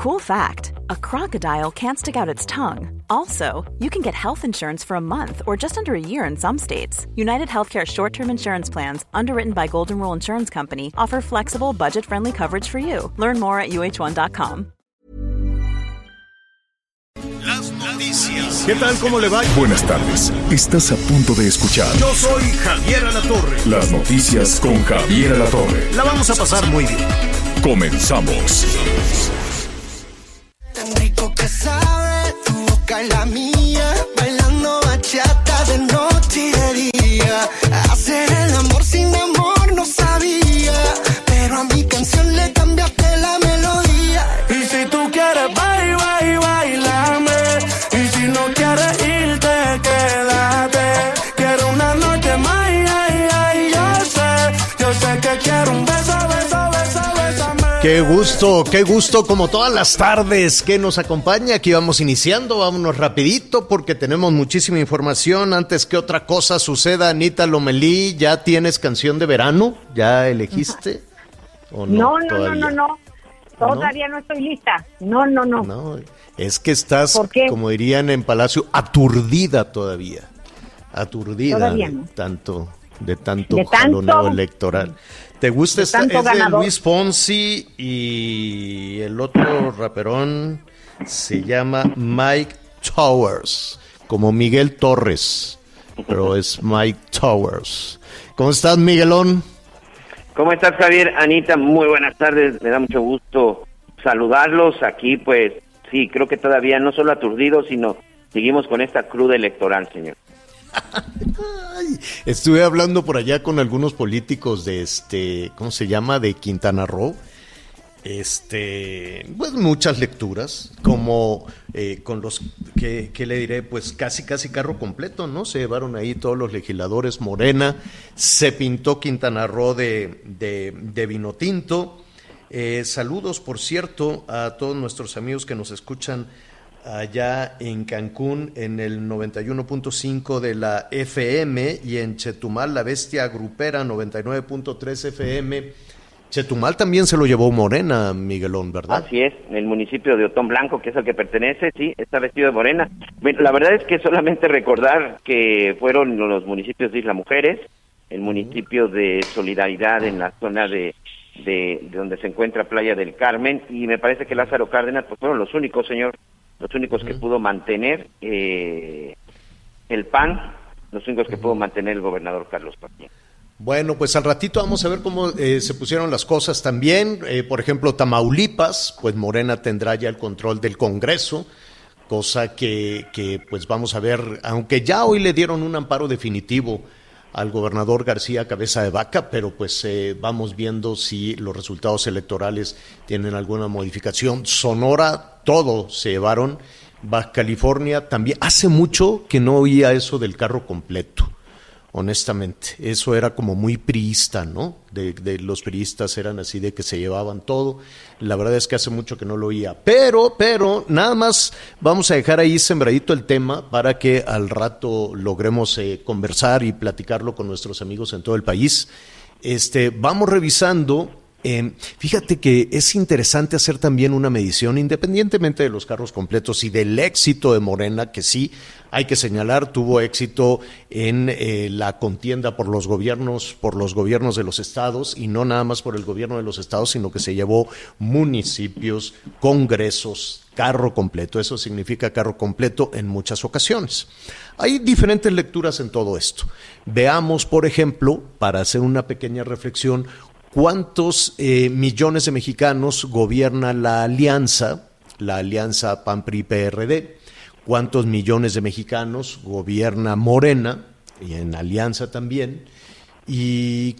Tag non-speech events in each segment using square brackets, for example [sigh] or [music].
Cool fact a crocodile can't stick out its tongue. Also, you can get health insurance for a month or just under a year in some states. United Healthcare short term insurance plans, underwritten by Golden Rule Insurance Company, offer flexible, budget friendly coverage for you. Learn more at uh1.com. Las noticias. ¿Qué tal? ¿Cómo le va? Buenas tardes. Estás a punto de escuchar Yo soy Javier Alatorre. las noticias con Javier Alatorre. La vamos a pasar muy bien. Comenzamos. La mía, Qué gusto, qué gusto, como todas las tardes que nos acompaña. Aquí vamos iniciando, vámonos rapidito porque tenemos muchísima información. Antes que otra cosa suceda, Anita Lomelí, ¿ya tienes canción de verano? ¿Ya elegiste? ¿O No, no, no, todavía? no, no. Todavía no estoy lista. No, no, no. No, es que estás, como dirían en Palacio, aturdida todavía. Aturdida Todavía de no. tanto, de tanto, De tanto- jaloneo electoral. ¿Te gusta esta? Es de. Luis Fonsi y el otro raperón se llama Mike Towers, como Miguel Torres, pero es Mike Towers. ¿Cómo estás, Miguelón? ¿Cómo estás, Javier? Anita, muy buenas tardes. Me da mucho gusto saludarlos aquí. Pues sí, creo que todavía no solo aturdidos, sino seguimos con esta cruda electoral, señor. [laughs] Estuve hablando por allá con algunos políticos de este, ¿cómo se llama? De Quintana Roo. Este, pues muchas lecturas, como eh, con los que, le diré, pues casi casi carro completo, ¿no? Se llevaron ahí todos los legisladores Morena, se pintó Quintana Roo de, de, de vino tinto. Eh, saludos, por cierto, a todos nuestros amigos que nos escuchan allá en Cancún en el 91.5 de la FM y en Chetumal, la bestia grupera 99.3 FM. Chetumal también se lo llevó Morena, Miguelón, ¿verdad? Así es, en el municipio de Otón Blanco, que es el que pertenece, sí, está vestido de morena. Bueno, la verdad es que solamente recordar que fueron los municipios de Isla Mujeres, el municipio de Solidaridad en la zona de, de, de donde se encuentra Playa del Carmen, y me parece que Lázaro Cárdenas pues fueron los únicos, señor, los únicos que pudo mantener eh, el PAN, los únicos que pudo mantener el gobernador Carlos Padilla. Bueno, pues al ratito vamos a ver cómo eh, se pusieron las cosas también. Eh, por ejemplo, Tamaulipas, pues Morena tendrá ya el control del Congreso, cosa que, que pues vamos a ver, aunque ya hoy le dieron un amparo definitivo al gobernador García Cabeza de Vaca, pero pues eh, vamos viendo si los resultados electorales tienen alguna modificación. Sonora, todo se llevaron. Baja California también. Hace mucho que no oía eso del carro completo honestamente. Eso era como muy priista, ¿no? De, los priistas eran así de que se llevaban todo. La verdad es que hace mucho que no lo oía. Pero, pero, nada más vamos a dejar ahí sembradito el tema para que al rato logremos eh, conversar y platicarlo con nuestros amigos en todo el país. Este, vamos revisando. Eh, fíjate que es interesante hacer también una medición, independientemente de los carros completos y del éxito de Morena, que sí hay que señalar, tuvo éxito en eh, la contienda por los gobiernos, por los gobiernos de los estados, y no nada más por el gobierno de los estados, sino que se llevó municipios, congresos, carro completo. Eso significa carro completo en muchas ocasiones. Hay diferentes lecturas en todo esto. Veamos, por ejemplo, para hacer una pequeña reflexión, cuántos eh, millones de mexicanos gobierna la alianza, la alianza PAN-PRI-PRD, cuántos millones de mexicanos gobierna Morena, y en alianza también, y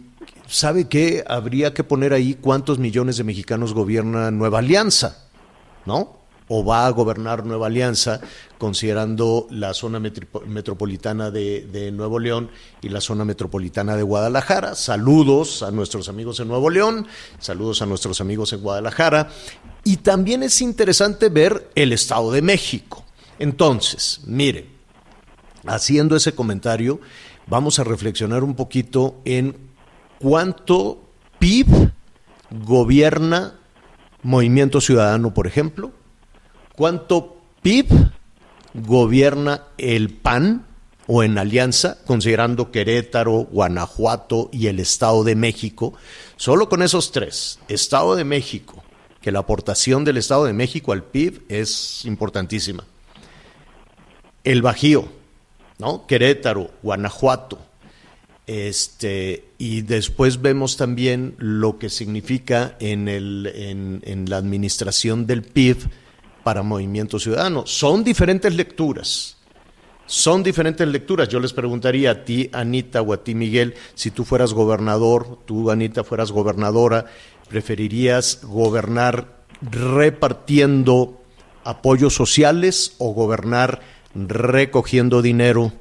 ¿sabe qué? Habría que poner ahí cuántos millones de mexicanos gobierna Nueva Alianza, ¿no? O va a gobernar Nueva Alianza, considerando la zona metropolitana de, de Nuevo León y la zona metropolitana de Guadalajara. Saludos a nuestros amigos en Nuevo León, saludos a nuestros amigos en Guadalajara. Y también es interesante ver el Estado de México. Entonces, mire, haciendo ese comentario, vamos a reflexionar un poquito en cuánto PIB gobierna Movimiento Ciudadano, por ejemplo? ¿Cuánto PIB gobierna el PAN o en alianza, considerando Querétaro, Guanajuato y el Estado de México? Solo con esos tres, Estado de México, que la aportación del Estado de México al PIB es importantísima. El Bajío, ¿no? Querétaro, Guanajuato, este, y después vemos también lo que significa en, el, en, en la administración del PIB para Movimiento Ciudadano. Son diferentes lecturas. Son diferentes lecturas. Yo les preguntaría a ti, Anita, o a ti, Miguel, si tú fueras gobernador, tú, Anita, fueras gobernadora, ¿preferirías gobernar repartiendo apoyos sociales o gobernar recogiendo dinero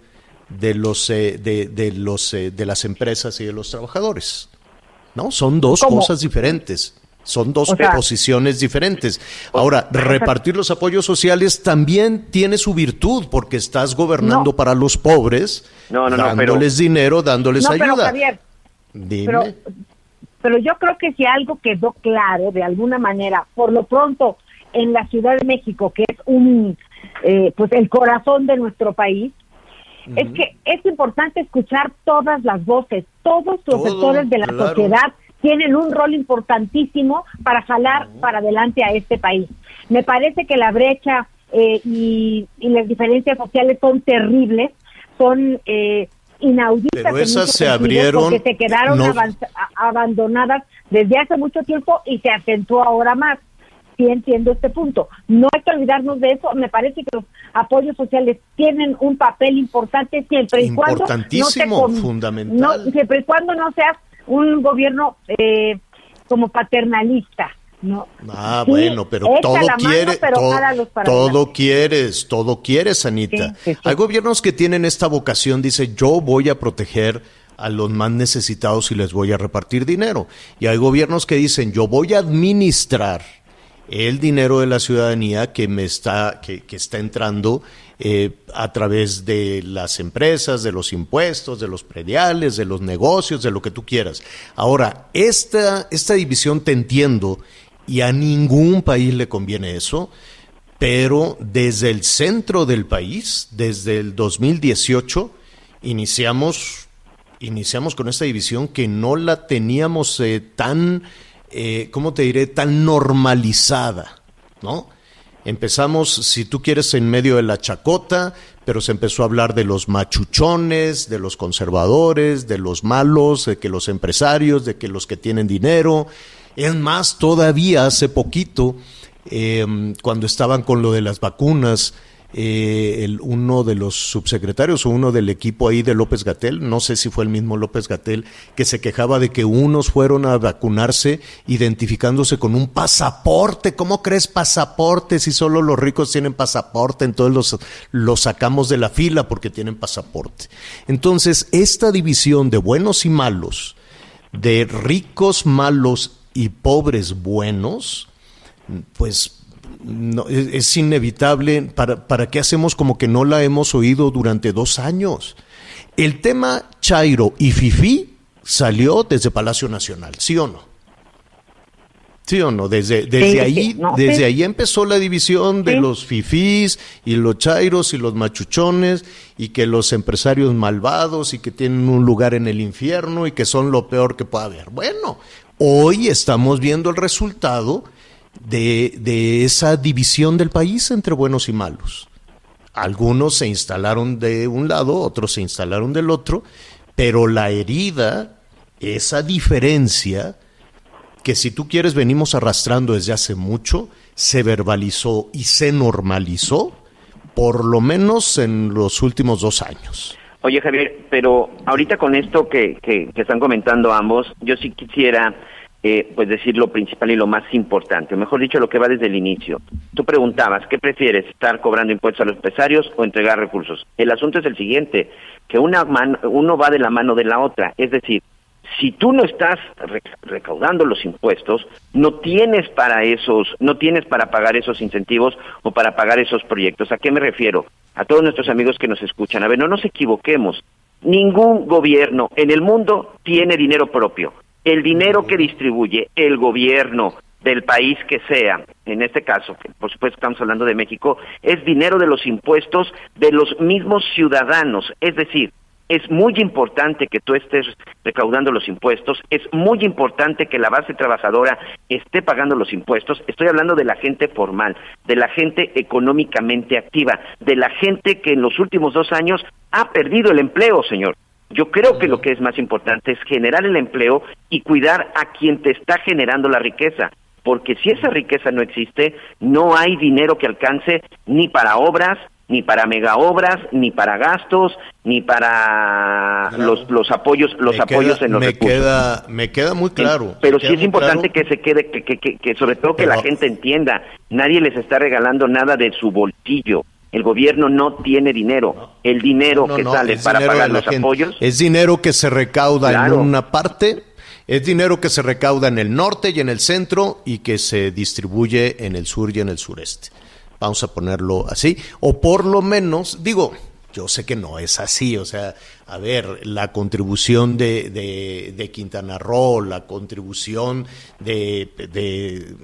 de los eh, de, de, los eh, de las empresas y de los trabajadores. ¿No? Son dos ¿Cómo? cosas diferentes. Son dos O sea, posiciones diferentes. Ahora, repartir los apoyos sociales también tiene su virtud porque estás gobernando No. para los pobres, No, no, pero- dándoles dinero, dándoles pero ayuda. Javier, Dime. pero, pero yo creo que si algo quedó claro de alguna manera, por lo pronto en la Ciudad de México, que es un eh, pues el corazón de nuestro país, es que es importante escuchar todas las voces, todos los Todo, sectores de la claro. sociedad tienen un rol importantísimo para jalar para adelante a este país. Me parece que la brecha eh, y, y las diferencias sociales son terribles, son eh, inauditas. Pero esas se abrieron, Porque se quedaron no- abandonadas desde hace mucho tiempo y se acentuó ahora más. Sí entiendo este punto. No hay que olvidarnos de eso. Me parece que los apoyos sociales tienen un papel importante siempre y cuando no te fundamental. no- siempre y cuando no seas un gobierno eh, como paternalista. No. Ah, Sí, bueno, pero todo mano, quiere, pero todo, quieres, todo quieres, Anita. Sí, sí, sí. Hay gobiernos que tienen esta vocación, dice, yo voy a proteger a los más necesitados y les voy a repartir dinero. Y hay gobiernos que dicen, yo voy a administrar el dinero de la ciudadanía que me está, que, que está entrando eh, a través de las empresas, de los impuestos, de los prediales, de los negocios, de lo que tú quieras. Ahora, esta, esta división te entiendo y a ningún país le conviene eso, pero desde el centro del país, desde el 2018, iniciamos, iniciamos con esta división que no la teníamos eh, tan, eh, ¿cómo te diré?, tan normalizada, ¿no? Empezamos, si tú quieres, en medio de la chacota, pero se empezó a hablar de los machuchones, de los conservadores, de los malos, de que los empresarios, de que los que tienen dinero. Es más, todavía hace poquito, eh, cuando estaban con lo de las vacunas, eh, el, uno de los subsecretarios o uno del equipo ahí de López Gatel, no sé si fue el mismo López Gatel, que se quejaba de que unos fueron a vacunarse identificándose con un pasaporte. ¿Cómo crees pasaporte si solo los ricos tienen pasaporte? Entonces los, los sacamos de la fila porque tienen pasaporte. Entonces, esta división de buenos y malos, de ricos malos y pobres buenos, pues no, es, es inevitable. ¿Para, ¿Para qué hacemos como que no la hemos oído durante dos años? El tema Chairo y Fifi salió desde Palacio Nacional, ¿sí o no? ¿Sí o no? Desde, desde Sí, ahí, no, desde sí. ahí empezó la división de Sí. los fifís y los chairos y los machuchones y que los empresarios malvados y que tienen un lugar en el infierno y que son lo peor que pueda haber. Bueno, hoy estamos viendo el resultado de, de esa división del país entre buenos y malos. Algunos se instalaron de un lado, otros se instalaron del otro, pero la herida, esa diferencia, que si tú quieres venimos arrastrando desde hace mucho, se verbalizó y se normalizó, por lo menos en los últimos dos años. Oye, Javier, pero ahorita con esto que, que, que están comentando ambos, yo sí quisiera eh, pues decir lo principal y lo más importante, o mejor dicho, lo que va desde el inicio. Tú preguntabas, ¿qué prefieres, estar cobrando impuestos a los empresarios o entregar recursos? El asunto es el siguiente, que una mano, uno va de la mano de la otra, es decir, si tú no estás rec- recaudando los impuestos, no tienes para esos, no tienes para pagar esos incentivos o para pagar esos proyectos. ¿A qué me refiero? A todos nuestros amigos que nos escuchan. A ver, no nos equivoquemos. Ningún gobierno en el mundo tiene dinero propio. El dinero que distribuye el gobierno del país que sea, en este caso, por supuesto estamos hablando de México, es dinero de los impuestos de los mismos ciudadanos, es decir, es muy importante que tú estés recaudando los impuestos, es muy importante que la base trabajadora esté pagando los impuestos. Estoy hablando de la gente formal, de la gente económicamente activa, de la gente que en los últimos dos años ha perdido el empleo, señor. Yo creo que lo que es más importante es generar el empleo y cuidar a quien te está generando la riqueza porque si esa riqueza no existe, no hay dinero que alcance ni para obras, ni para megaobras, ni para gastos, ni para los, los apoyos, los apoyos en los me recursos. Queda, me queda muy claro. Pero sí es importante claro. que se quede, que, que, que, que sobre todo que Pero- la gente entienda, nadie les está regalando nada de su bolsillo. El gobierno no tiene dinero. El dinero No, que no, sale para pagar los gente. apoyos Es dinero que se recauda Claro. en una parte, es dinero que se recauda en el norte y en el centro y que se distribuye en el sur y en el sureste. Vamos a ponerlo así. O por lo menos, digo, yo sé que no es así, o sea, a ver, la contribución de, de, de Quintana Roo, la contribución de, de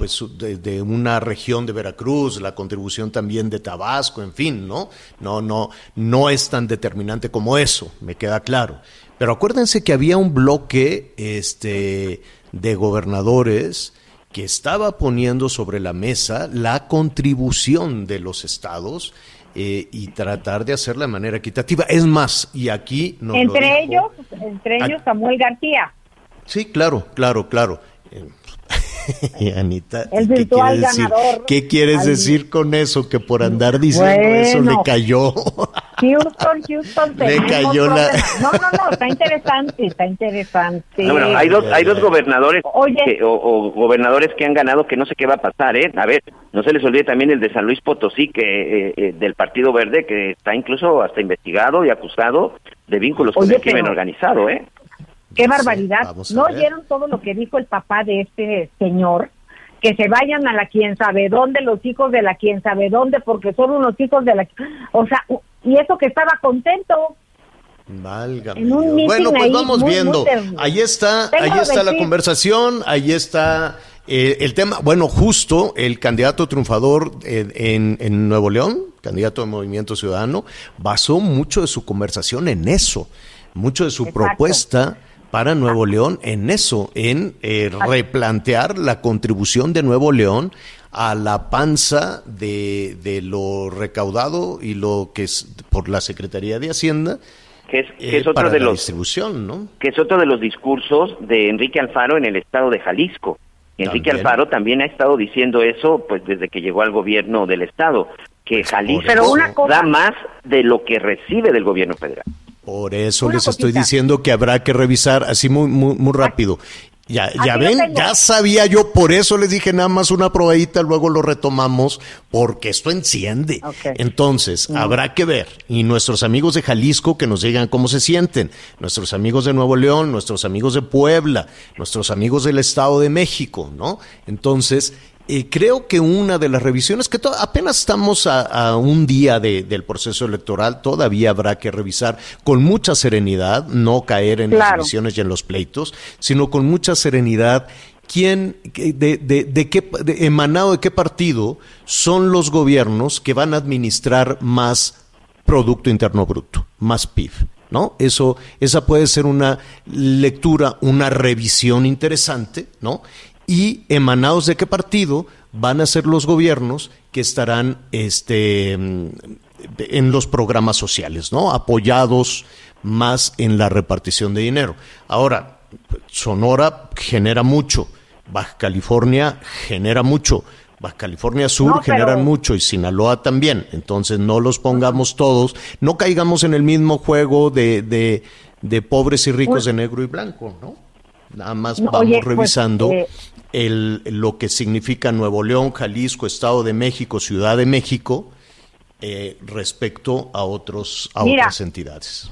pues de, de una región de Veracruz, la contribución también de Tabasco, en fin, ¿no? No, no, no es tan determinante como eso, me queda claro. Pero acuérdense que había un bloque este, de gobernadores que estaba poniendo sobre la mesa la contribución de los estados eh, y tratar de hacerla de manera equitativa. Es más, y aquí nos lo entre dijo- ellos, entre ellos Samuel García. Sí, claro, claro, claro. [laughs] Y Anita, El ¿qué virtual quieres decir? ganador. ¿Qué quieres Al- decir con eso? Que por andar diciendo eso le Bueno. cayó. [laughs] Houston, Houston, Le cayó la-. No, no, no, está interesante, está interesante. No, bueno, hay dos, hay dos gobernadores Oye. que- o, o gobernadores que han ganado que no sé qué va a pasar, ¿eh? A ver, no se les olvide también el de San Luis Potosí, que eh, eh, del Partido Verde, que está incluso hasta investigado y acusado de vínculos con el crimen organizado, ¿eh? Qué barbaridad. ¿No ver. oyeron todo lo que dijo el papá de este señor? Que se vayan a la quien sabe dónde, los hijos de la quien sabe dónde, porque son unos hijos de la... O sea, y eso que estaba contento. Válgame Bueno, pues ahí vamos muy, viendo. Ahí está, Tengo ahí está la conversación, ahí está eh, el tema. Bueno, justo el candidato triunfador en, en- en Nuevo León, candidato de Movimiento Ciudadano, basó mucho de su conversación en eso, mucho de su Exacto. propuesta para Nuevo León en eso, en eh, replantear la contribución de Nuevo León a la panza de, de lo recaudado y lo que es por la Secretaría de Hacienda Que es, que eh, otro para de la los distribución, ¿no? que es otro de los discursos de Enrique Alfaro en el estado de Jalisco. Enrique También. Alfaro también ha estado diciendo eso pues desde que llegó al gobierno del estado, que Jalisco Pero una cosa- da más de lo que recibe del gobierno federal. Por eso Una les estoy diciendo que habrá que revisar así muy muy, muy rápido. Ya, ya Aquí ven, ya sabía yo, por eso les dije nada más una probadita, luego lo retomamos, porque esto enciende. Entonces, habrá que ver. Y nuestros amigos de Jalisco que nos digan cómo se sienten, nuestros amigos de Nuevo León, nuestros amigos de Puebla, nuestros amigos del Estado de México, ¿no? Entonces, eh, creo que una de las revisiones, que apenas estamos a, a un día de- del proceso electoral, todavía habrá que revisar con mucha serenidad, no caer en las Claro. divisiones y en los pleitos, sino con mucha serenidad. ¿Quién, de, de- de qué, de- emanado de qué partido son los gobiernos que van a administrar más Producto Interno Bruto, más PIB? ¿No? Eso, esa puede ser una lectura, una revisión interesante, ¿no? Y emanados de qué partido van a ser los gobiernos que estarán este, en los programas sociales, ¿no? Apoyados más en la repartición de dinero. Ahora, Sonora genera mucho, Baja California genera mucho, Baja California Sur No, pero- generan mucho y Sinaloa también. Entonces no los pongamos todos, no caigamos en el mismo juego de, de, de pobres y ricos de negro y blanco, ¿no? Nada más No, vamos oye, pues, revisando eh, el, lo que significa Nuevo León, Jalisco, Estado de México, Ciudad de México, eh, respecto a otros a Mira. otras entidades.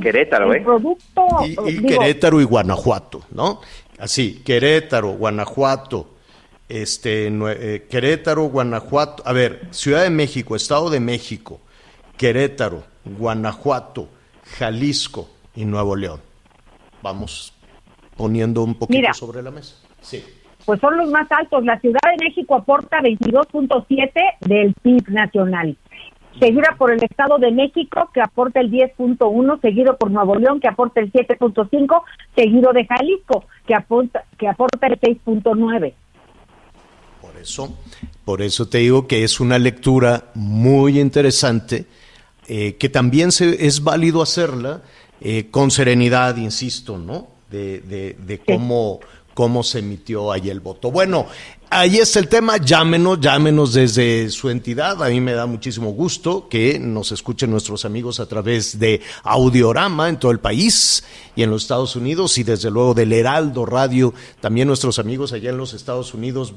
Querétaro, ¿eh? producto... Y, y digo, Querétaro y Guanajuato, ¿no? Así, Querétaro, Guanajuato, este, eh, Querétaro, Guanajuato, a ver, Ciudad de México, Estado de México, Querétaro, Guanajuato, Jalisco y Nuevo León. Vamos poniendo un poquito Mira. sobre la mesa. Sí. Pues son los más altos. La Ciudad de México aporta 22.7 del PIB nacional. Seguida por el Estado de México, que aporta el 10.1, seguido por Nuevo León, que aporta el 7.5, seguido de Jalisco, que aporta, que aporta el 6.9. Por eso, por eso te digo que es una lectura muy interesante, eh, que también se, es válido hacerla eh, con serenidad, insisto, ¿no? De, de, de cómo, cómo se emitió ahí el voto. Bueno, ahí está el tema, llámenos, llámenos desde su entidad. A mí me da muchísimo gusto que nos escuchen nuestros amigos a través de Audiorama en todo el país y en los Estados Unidos y desde luego del Heraldo Radio. También nuestros amigos allá en los Estados Unidos,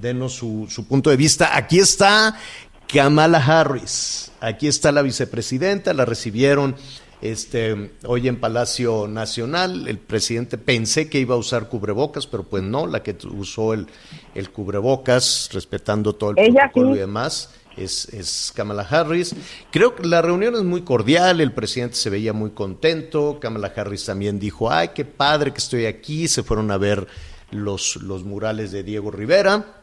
denos su, su punto de vista. Aquí está Kamala Harris, aquí está la vicepresidenta, la recibieron este, hoy en Palacio Nacional, el presidente pensé que iba a usar cubrebocas, pero pues no, la que usó el, el cubrebocas, respetando todo el protocolo y demás, es, es Kamala Harris. Creo que la reunión es muy cordial, el presidente se veía muy contento, Kamala Harris también dijo, ay, qué padre que estoy aquí, se fueron a ver los, los murales de Diego Rivera.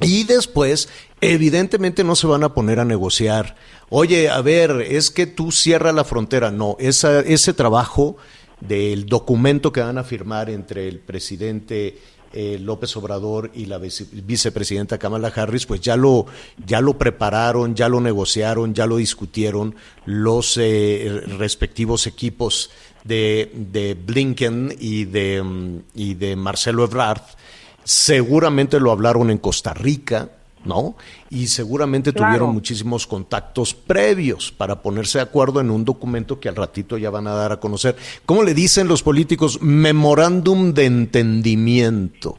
Y después, evidentemente no se van a poner a negociar. Oye, a ver, es que tú cierras la frontera. No, ese trabajo del documento que van a firmar entre el presidente eh, López Obrador y la vicepresidenta Kamala Harris, pues ya lo, ya lo prepararon, ya lo negociaron, ya lo discutieron los eh, respectivos equipos de, de Blinken y de, mm, y de Marcelo Ebrard seguramente lo hablaron en Costa Rica, ¿no? Y seguramente tuvieron muchísimos contactos previos para ponerse de acuerdo en un documento que al ratito ya van a dar a conocer. ¿Cómo le dicen los políticos? Memorándum de entendimiento.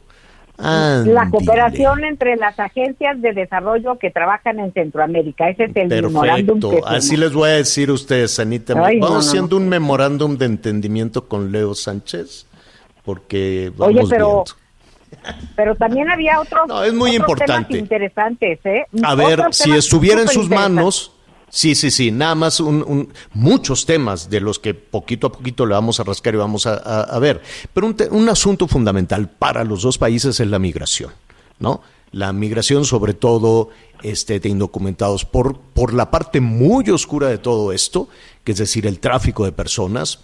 La cooperación entre las agencias de desarrollo que trabajan en Centroamérica. Ese es el memorándum. Perfecto. Así les voy a decir a ustedes, Anita. Vamos haciendo un memorándum de entendimiento con Leo Sánchez, porque vamos Oye, pero... Pero también había otros, no, es muy importante. interesantes. ¿eh? A ver, si estuviera en sus manos, sí, sí, sí, nada más un, muchos temas de los que poquito a poquito le vamos a rascar y vamos a, ver. Pero un, un asunto fundamental para los dos países es la migración, ¿no? la migración, sobre todo este, de indocumentados, por, por la parte muy oscura de todo esto, que es decir, el tráfico de personas,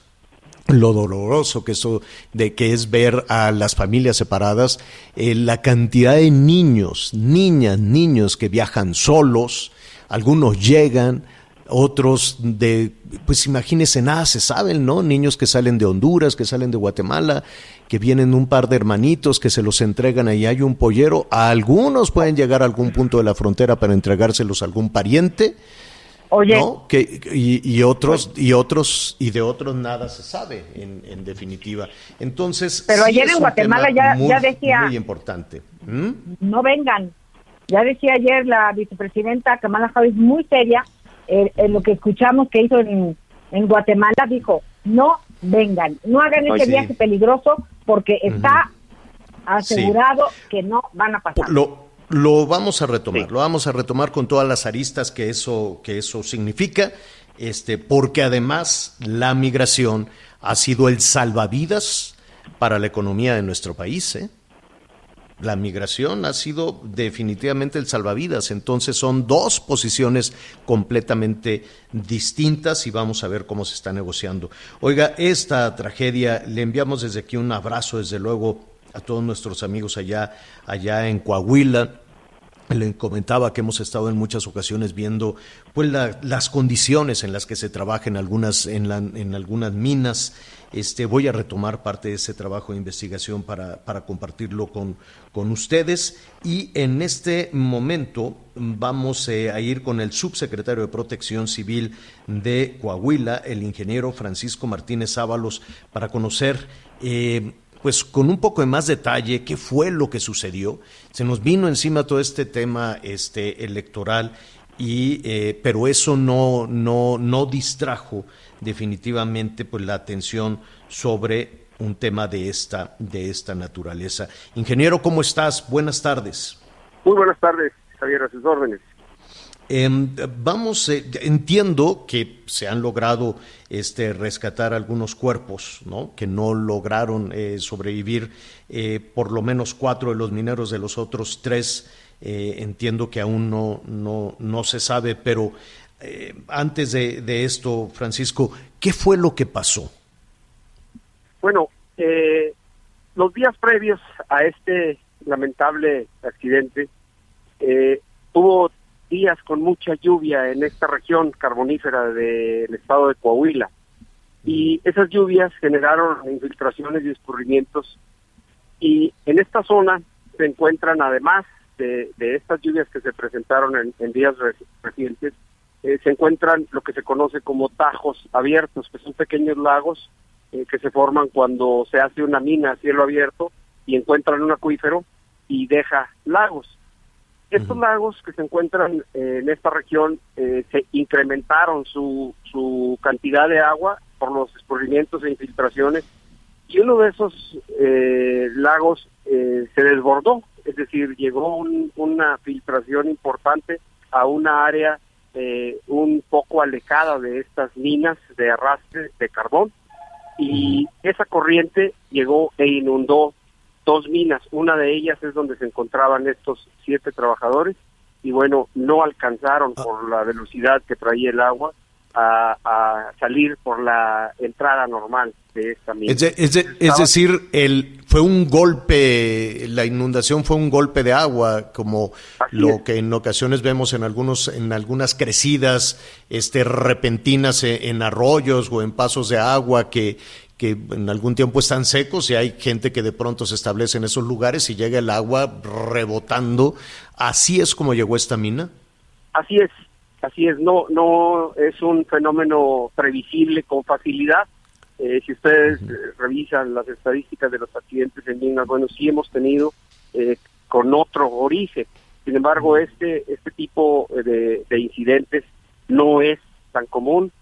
lo doloroso que eso de que es ver a las familias separadas, eh, la cantidad de niños, niñas, niños que viajan solos, algunos llegan, otros de, pues imagínense, nada se saben, ¿no? Niños que salen de Honduras, que salen de Guatemala, que vienen un par de hermanitos que se los entregan ahí, hay un pollero, algunos pueden llegar a algún punto de la frontera para entregárselos a algún pariente, Oye. Que, y, otros, y otros, y de otros nada se sabe, en, definitiva. Entonces. Pero ayer en Guatemala ya, ya decía. Muy importante. ¿Mm? No vengan. Ya decía ayer la vicepresidenta Kamala Harris, muy seria, eh, en lo que escuchamos que hizo en, en Guatemala, dijo: no vengan, no hagan ese viaje peligroso porque está asegurado que no van a pasar. Lo vamos a retomar, lo vamos a retomar con todas las aristas que eso, que eso significa, este, porque además la migración ha sido el salvavidas para la economía de nuestro país. ¿eh? La migración ha sido definitivamente el salvavidas, entonces son dos posiciones completamente distintas y vamos a ver cómo se está negociando. Oiga, esta tragedia, le enviamos desde aquí un abrazo, desde luego, a todos nuestros amigos allá, allá en Coahuila le comentaba que hemos estado en muchas ocasiones viendo pues las condiciones en las que se trabaja en algunas en, en algunas minas. Este voy a retomar parte de ese trabajo de investigación para, para compartirlo con, con ustedes. Y en este momento vamos eh, a ir con el subsecretario de Protección Civil de Coahuila el ingeniero Francisco Martínez Ábalos para conocer eh, pues con un poco de más detalle qué fue lo que sucedió. Se nos vino encima todo este tema este, electoral, y, eh, pero eso no, no, no distrajo definitivamente pues, la atención sobre un tema de esta, de esta naturaleza. Ingeniero, ¿cómo estás? Buenas tardes. Muy buenas tardes, Javier, a sus órdenes. Em, vamos, eh, entiendo que se han logrado este, rescatar algunos cuerpos, ¿no? Que no lograron eh, sobrevivir, eh, por lo menos cuatro de los mineros de los otros tres. entiendo que aún no, no, no se sabe, pero antes de, esto, Francisco, ¿qué fue lo que pasó? Bueno, los días previos a este lamentable accidente, hubo días con mucha lluvia en esta región carbonífera del estado de Coahuila. Y esas lluvias generaron infiltraciones y escurrimientos. Y en esta zona se encuentran, además de, estas lluvias que se presentaron en, días recientes, eh, se encuentran lo que se conoce como tajos abiertos, que son pequeños lagos eh, que se forman cuando se hace una mina a cielo abierto y encuentran un acuífero y deja lagos. Estos lagos que se encuentran eh, en esta región eh, se incrementaron su, su cantidad de agua por los escurrimientos e infiltraciones y uno de esos eh, lagos se desbordó, es decir, llegó una filtración importante a una área un poco alejada de estas minas de arrastre de carbón y esa corriente llegó e inundó dos minas. Una de ellas es donde se encontraban estos siete trabajadores y bueno, no alcanzaron por la velocidad que traía el agua a, salir por la entrada normal de esta mina. Es, decir, el, fue un golpe, la inundación fue un golpe de agua, como lo que en ocasiones vemos en algunos, en algunas crecidas, este, repentinas en arroyos o en pasos de agua que, que en algún tiempo están secos y hay gente que de pronto se establece en esos lugares y llega el agua rebotando. ¿Así es como llegó esta mina? Así es, así es. No, no es un fenómeno previsible con facilidad. Eh, si ustedes eh, revisan las estadísticas de los accidentes en minas, bueno, sí hemos tenido eh, con otro origen. Sin embargo, este este tipo de, de incidentes no es tan común.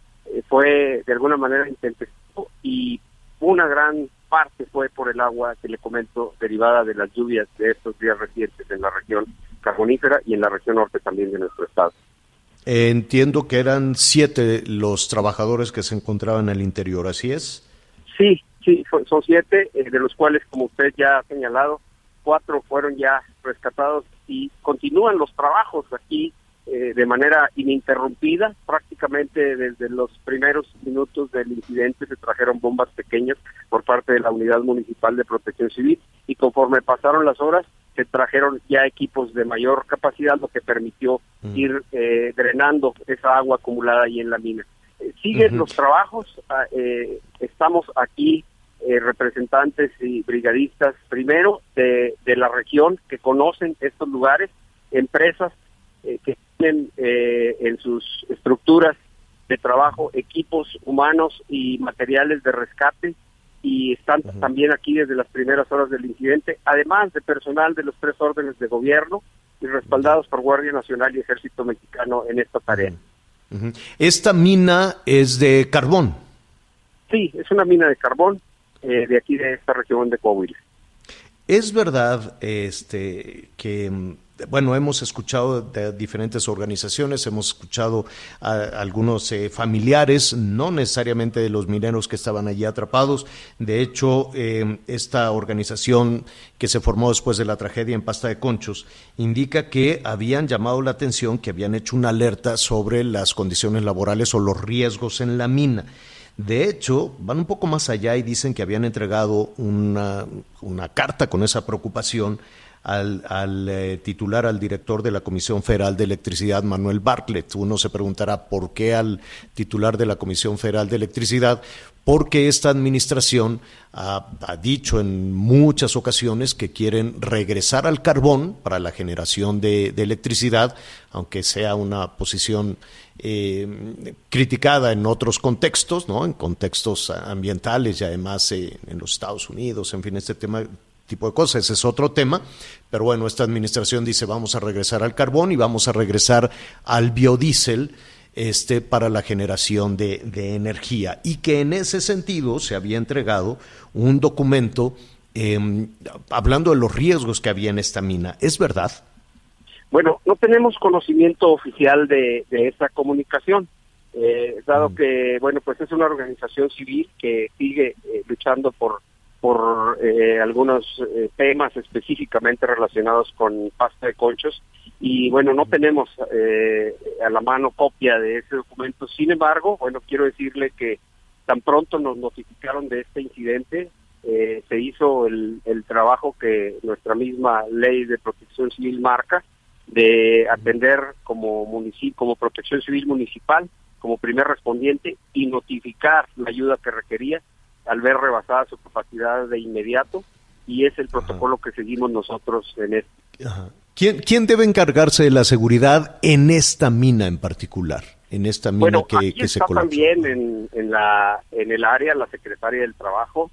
fue de alguna manera intempestivo y una gran parte fue por el agua que le comento derivada de las lluvias de estos días recientes en la región carbonífera y en la región norte también de nuestro estado. entiendo que eran siete los trabajadores que se encontraban en el interior, ¿así es? Sí, sí, son siete, eh, de los cuales, como usted ya ha señalado, cuatro fueron ya rescatados y continúan los trabajos aquí eh, de manera ininterrumpida. Prácticamente desde los primeros minutos del incidente se trajeron bombas pequeñas por parte de la Unidad Municipal de Protección Civil y conforme pasaron las horas se trajeron ya equipos de mayor capacidad, lo que permitió mm. ir eh, drenando esa agua acumulada ahí en la mina. Eh, siguen los trabajos, ah, estamos aquí representantes y brigadistas, primero de, de la región que conocen estos lugares, empresas que tienen eh, en sus estructuras de trabajo equipos humanos y materiales de rescate y están también aquí desde las primeras horas del incidente, además de personal de los tres órdenes de gobierno y respaldados por Guardia Nacional y Ejército Mexicano en esta tarea. Esta mina es de carbón. Sí, es una mina de carbón eh, de aquí de esta región de Coahuila. Es verdad este, que mm, bueno, hemos escuchado de diferentes organizaciones, hemos escuchado a algunos eh, familiares, no necesariamente de los mineros que estaban allí atrapados. De hecho, eh, esta organización que se formó después de la tragedia en Pasta de Conchos indica que habían llamado la atención, que habían hecho una alerta sobre las condiciones laborales o los riesgos en la mina. De hecho, van un poco más allá y dicen que habían entregado una, una carta con esa preocupación al, eh, titular, al director de la Comisión Federal de Electricidad, Manuel Bartlett. Uno se preguntará por qué al titular de la Comisión Federal de Electricidad, porque esta administración ha, dicho en muchas ocasiones que quieren regresar al carbón para la generación de, electricidad, aunque sea una posición eh, criticada en otros contextos, ¿no? en contextos ambientales y además eh, en los Estados Unidos, en fin, este tema tipo de cosas. Ese es otro tema. Pero bueno, esta administración dice vamos a regresar al carbón y vamos a regresar al biodiesel este, para la generación de, energía. Y que en ese sentido se había entregado un documento em, hablando de los riesgos que había en esta mina. ¿Es verdad? Bueno, no tenemos conocimiento oficial de, de esa comunicación, eh, dado que, bueno, pues es una organización civil que sigue eh, luchando por por eh, algunos eh, temas específicamente relacionados con pasta de conchos. Y bueno no tenemos eh, a la mano copia de ese documento. Sin embargo bueno quiero decirle que tan pronto nos notificaron de este incidente eh, se hizo el, el trabajo que nuestra misma ley de protección civil marca de atender como municipio como protección civil municipal como primer respondiente y notificar la ayuda que requería al ver rebasada su capacidad de inmediato y es el protocolo que seguimos nosotros en este. Ajá. ¿Quién, ¿Quién debe encargarse de la seguridad en esta mina en particular? En esta mina Bueno, que, aquí que se está colapsó. también en, en, la, en el área la secretaria del Trabajo,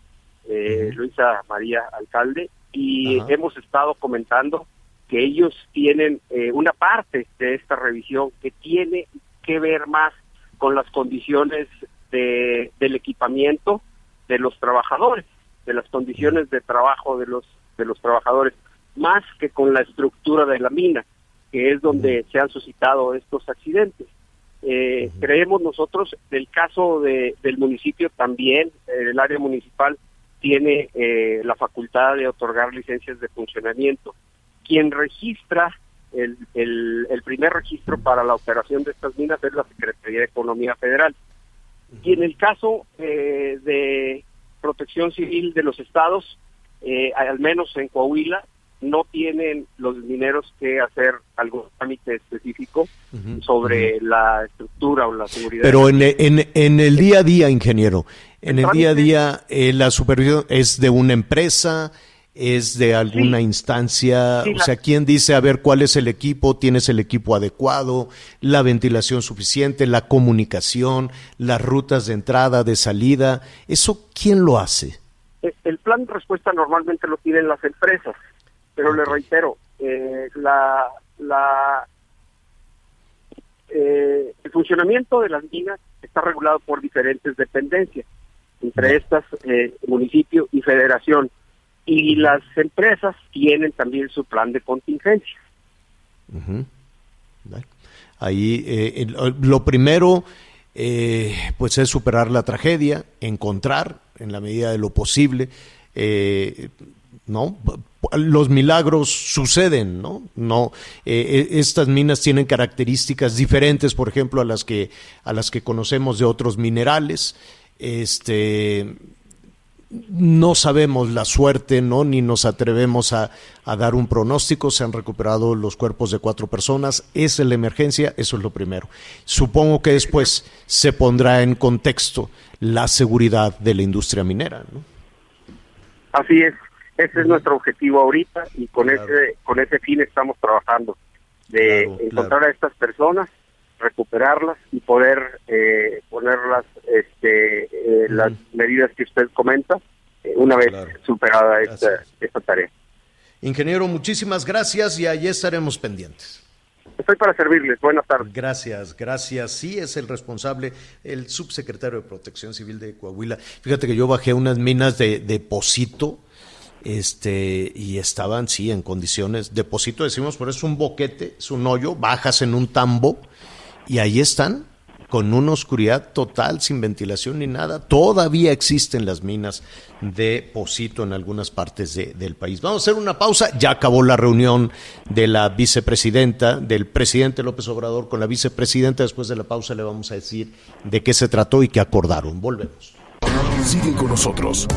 eh, Luisa María Alcalde, y Ajá. hemos estado comentando que ellos tienen eh, una parte de esta revisión que tiene que ver más con las condiciones de, del equipamiento de los trabajadores, de las condiciones de trabajo de los de los trabajadores, más que con la estructura de la mina, que es donde se han suscitado estos accidentes. Eh, Creemos nosotros, del caso de, del municipio también, eh, el área municipal tiene eh, la facultad de otorgar licencias de funcionamiento. Quien registra el, el, el primer registro para la operación de estas minas es la Secretaría de Economía Federal. Y en el caso eh, de protección civil de los estados, eh, al menos en Coahuila, no tienen los mineros que hacer algún trámite específico sobre la estructura o la seguridad. Pero en, en, en el día a día, ingeniero, en El el día a día, eh, la supervisión es de una empresa, es de alguna Sí. instancia, Sí, o sea, ¿quién dice, a ver, cuál es el equipo? ¿Tienes el equipo adecuado? ¿La ventilación suficiente? ¿La comunicación? ¿Las rutas de entrada, de salida? ¿Eso quién lo hace? Eh, El plan de respuesta normalmente lo tienen las empresas, pero le reitero, eh, la, la, eh, el funcionamiento de las minas está regulado por diferentes dependencias, entre estas eh, municipio y federación, y las empresas tienen también su plan de contingencia. Ahí eh, lo primero eh, pues es superar la tragedia, encontrar en la medida de lo posible, eh, no los milagros suceden, ¿no? No eh, eh, estas minas tienen características diferentes, por ejemplo, a las que a las que conocemos de otros minerales. Este no sabemos la suerte, ¿no? Ni nos atrevemos a, a dar un pronóstico. Se han recuperado los cuerpos de cuatro personas. Es la emergencia, eso es lo primero. Supongo que después se pondrá en contexto la seguridad de la industria minera, ¿no? Así es, ese es nuestro objetivo ahorita y con Claro. ese con ese fin estamos trabajando de Claro, encontrar claro. a estas personas, recuperarlas y poder eh, ponerlas este eh, las medidas que usted comenta eh, una vez Claro. superada esta, tarea. Ingeniero, muchísimas gracias y allí estaremos pendientes. Estoy para servirles. Buenas tardes. Gracias, gracias. Sí, es el responsable, el subsecretario de Protección Civil de Coahuila. Fíjate que yo bajé unas minas de depósito, este, y estaban, sí, en condiciones, depósito decimos, pero es un boquete, es un hoyo, bajas en un tambo, y ahí están, con una oscuridad total, sin ventilación ni nada. Todavía existen las minas de Posito en algunas partes de- del país. Vamos a hacer una pausa. Ya acabó la reunión de la vicepresidenta, del presidente López Obrador con la vicepresidenta. Después de la pausa le vamos a decir de qué se trató y qué acordaron. Volvemos. Sigue con nosotros.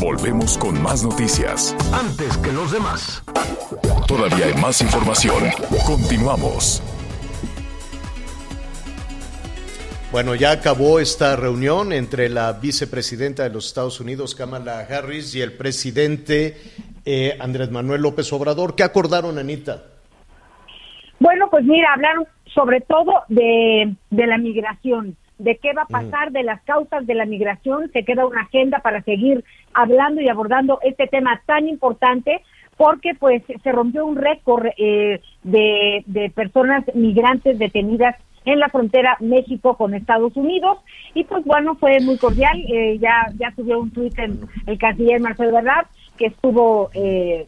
Volvemos con más noticias. Antes que los demás. Todavía hay más información. Continuamos. Bueno, ya acabó esta reunión entre la vicepresidenta de los Estados Unidos, Kamala Harris, y el presidente eh, Andrés Manuel López Obrador. ¿Qué acordaron, Anita? Bueno, pues mira, hablaron sobre todo de, de la migración, de qué va a pasar, de las causas de la migración. Se queda una agenda para seguir hablando y abordando este tema tan importante porque pues se rompió un récord eh, de, de personas migrantes detenidas en la frontera México con Estados Unidos y pues bueno fue muy cordial eh, ya ya subió un tuit en el canciller Marcelo Verdad que estuvo eh,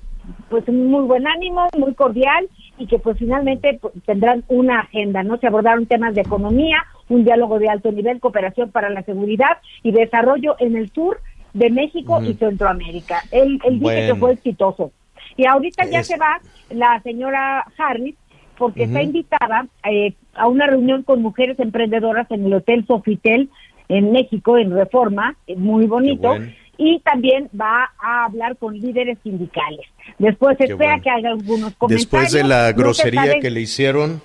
pues muy buen ánimo muy cordial y que pues finalmente pues, tendrán una agenda, ¿no? Se abordaron temas de economía, un diálogo de alto nivel, cooperación para la seguridad y desarrollo en el sur de México y Centroamérica. Él, él dice que fue exitoso. Y ahorita ya se va la señora Harris porque está invitada eh, a una reunión con mujeres emprendedoras en el Hotel Sofitel en México, en Reforma, muy bonito. Y también va a hablar con líderes sindicales. Después espera que haga algunos comentarios. Después de la grosería que le hicieron,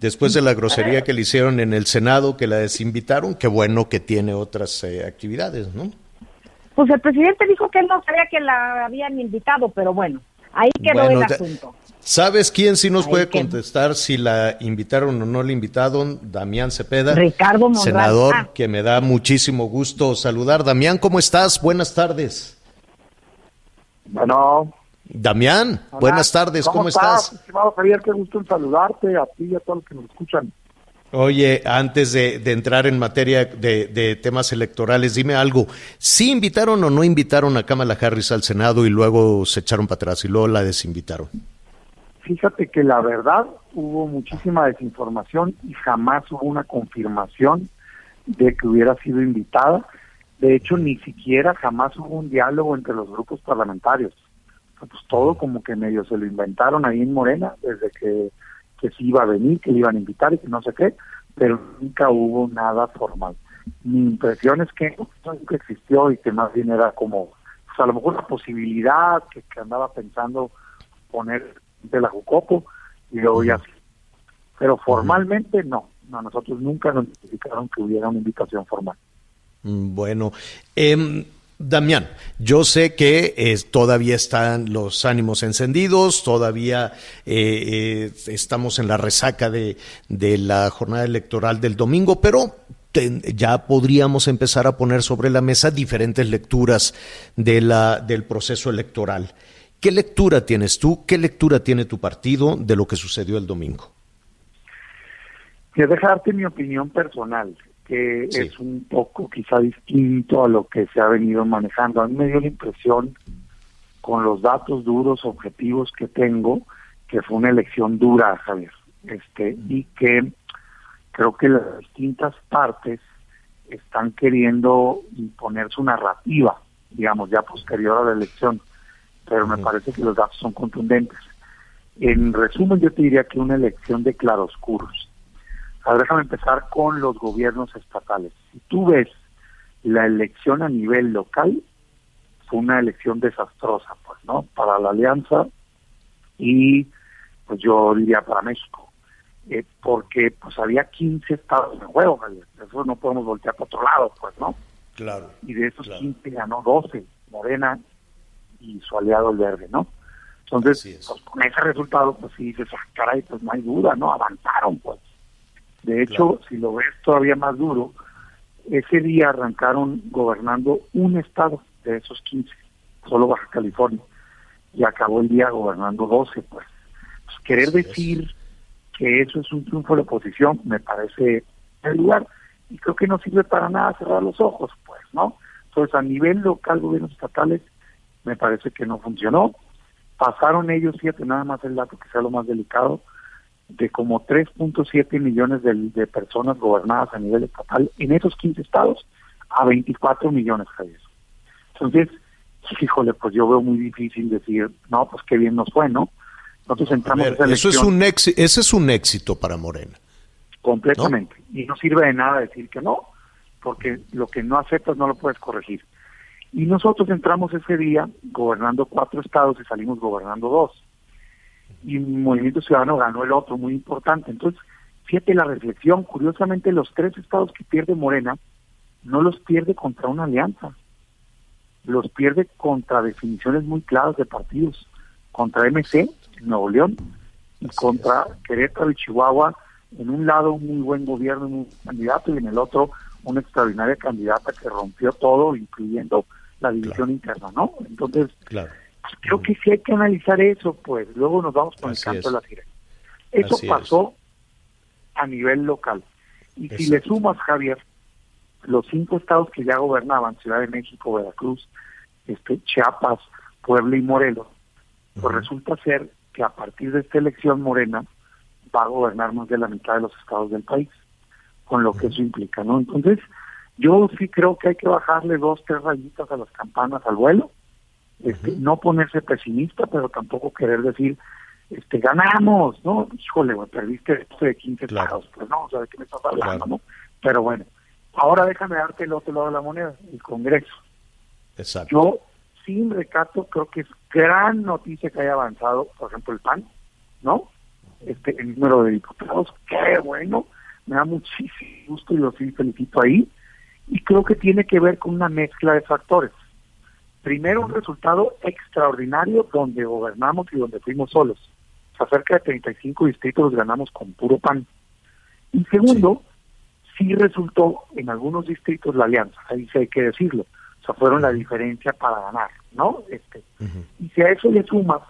después de la grosería que le hicieron en el Senado, que la desinvitaron, qué bueno que tiene otras eh, actividades, ¿no? Pues el presidente dijo que él no sabía que la habían invitado, pero bueno, ahí quedó el asunto. ¿Sabes quién sí nos puede contestar si la invitaron o no la invitaron? Damián Cepeda, Ricardo senador, ah. que me da muchísimo gusto saludar. Damián, ¿cómo estás? Buenas tardes. Bueno. Damián, buenas tardes, ¿cómo, estás? Estimado Javier, qué gusto en saludarte, a ti y a todos los que nos escuchan. Oye, antes de, entrar en materia de, temas electorales, dime algo. ¿Sí invitaron o no invitaron a Kamala Harris al Senado y luego se echaron para atrás y luego la desinvitaron? Fíjate que la verdad hubo muchísima desinformación y jamás hubo una confirmación de que hubiera sido invitada. De hecho, ni siquiera jamás hubo un diálogo entre los grupos parlamentarios. pues todo como que medio se lo inventaron ahí en Morena desde que que sí iba a venir, que le iban a invitar y que no sé qué, pero nunca hubo nada formal. Mi impresión es que nunca existió y que más bien era como, pues a lo mejor la posibilidad que, andaba pensando poner de la Jucopo y luego ya sí. Pero formalmente no, no, nosotros nunca nos notificaron que hubiera una invitación formal. Mm, bueno, eh, Damián, yo sé que eh, todavía están los ánimos encendidos, todavía eh, eh, estamos en la resaca de, la jornada electoral del domingo, pero ya podríamos empezar a poner sobre la mesa diferentes lecturas de la, del proceso electoral. ¿Qué lectura tienes tú? ¿Qué lectura tiene tu partido de lo que sucedió el domingo? Quiero dejarte mi opinión personal que es un poco quizá distinto a lo que se ha venido manejando. A mí me dio la impresión, con los datos duros, objetivos que tengo, que fue una elección dura, Javier, este, y que creo que las distintas partes están queriendo imponer su narrativa, digamos, ya posterior a la elección, pero me parece que los datos son contundentes. En resumen, yo te diría que una elección de claroscuros Ahora déjame empezar con los gobiernos estatales. Si tú ves la elección a nivel local, fue una elección desastrosa, pues, ¿no? Para la alianza y, pues yo diría para México. Eh, porque, pues, había 15 estados en juego, Eso no podemos voltear para otro lado, pues, ¿no? Claro. Y de esos 15 ganó 12, Morena y su aliado el Verde, ¿no? Entonces, pues, con ese resultado, pues sí dices, ah, caray, pues no hay duda, ¿no? Avanzaron, pues. De hecho, si lo ves todavía más duro, ese día arrancaron gobernando un estado de esos 15, solo Baja California, y acabó el día gobernando 12, pues. pues querer decir que eso es un triunfo de la oposición me parece el lugar, y creo que no sirve para nada cerrar los ojos, pues, ¿no? Entonces, a nivel local, gobiernos estatales, me parece que no funcionó. Pasaron ellos, fíjate, nada más el dato que sea lo más delicado, de como 3.7 millones de, personas gobernadas a nivel estatal en esos 15 estados a 24 millones, Javier. Entonces, híjole, pues yo veo muy difícil decir, no, pues qué bien nos fue, ¿no? Nosotros entramos eso es un éxito, ese es un éxito para Morena. Completamente. Y no sirve de nada decir que no, porque lo que no aceptas no lo puedes corregir. Y nosotros entramos ese día gobernando cuatro estados y salimos gobernando dos. Y Movimiento Ciudadano ganó el otro, muy importante. Entonces, fíjate la reflexión, curiosamente los tres estados que pierde Morena no los pierde contra una alianza, los pierde contra definiciones muy claras de partidos, contra MC en Nuevo León y contra Querétaro y Chihuahua, en un lado un muy buen gobierno, un candidato y en el otro una extraordinaria candidata que rompió todo, incluyendo la división interna, ¿no? Entonces, claro creo que sí hay que analizar eso, pues luego nos vamos con el canto de la sirena. Eso pasó a nivel local. Y si le sumas, Javier, los cinco estados que ya gobernaban, Ciudad de México, Veracruz, este, Chiapas, Puebla y Morelos, pues resulta ser que a partir de esta elección Morena va a gobernar más de la mitad de los estados del país, con lo que eso implica, ¿no? Entonces, yo sí creo que hay que bajarle dos, tres rayitas a las campanas al vuelo, este, no ponerse pesimista, pero tampoco querer decir, este, ganamos, ¿no? Híjole, güey, perdiste de 15 claro. pues no, o sea, ¿de qué me estás hablando, no? Pero bueno, ahora déjame darte el otro lado de la moneda, el Congreso. Exacto. Yo, sin recato, creo que es gran noticia que haya avanzado, por ejemplo, el PAN, ¿no? Este, el número de diputados, qué bueno, me da muchísimo gusto y lo sí felicito ahí, y creo que tiene que ver con una mezcla de factores. Primero, un resultado extraordinario donde gobernamos y donde fuimos solos. O sea, cerca de 35 distritos los ganamos con puro pan. Y segundo, sí. resultó en algunos distritos la alianza, ahí sí hay que decirlo. O sea, fueron la diferencia para ganar, ¿no? Este, Y si a eso le sumas